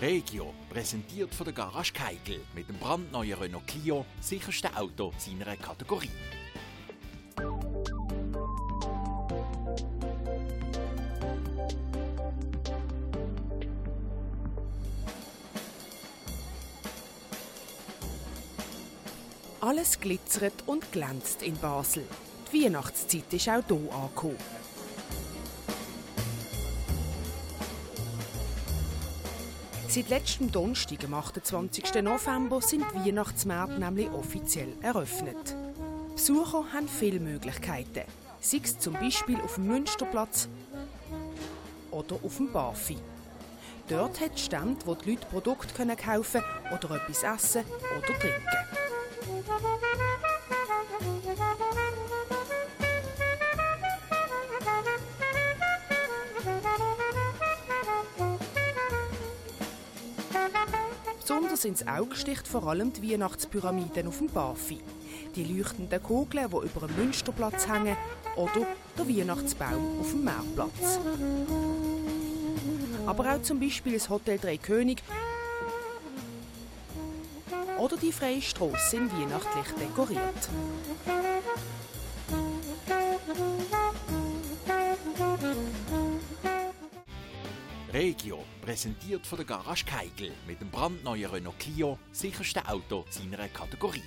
Regio, präsentiert von der Garage Keigel mit dem brandneuen Renault Clio, sicherste Auto seiner Kategorie. Alles glitzert und glänzt in Basel. Die Weihnachtszeit ist auch hier angekommen. Seit letztem Donnerstag, am 28. November, sind die Weihnachtsmärkte nämlich offiziell eröffnet. Besucher haben viele Möglichkeiten. Sei es zum Beispiel auf dem Münsterplatz oder auf dem Bafi. Dort hat es Stände, wo die Leute Produkte kaufen können oder etwas essen oder trinken. Besonders ins Auge sticht vor allem die Weihnachtspyramiden auf dem Bafi. Die leuchtenden Kugeln, die über dem Münsterplatz hängen, oder der Weihnachtsbaum auf dem Marktplatz. Aber auch zum Beispiel das Hotel Drei König oder die Freie Strasse sind weihnachtlich dekoriert. Regio, präsentiert von der Garage Keigel mit dem brandneuen Renault Clio, sicherste Auto seiner Kategorie.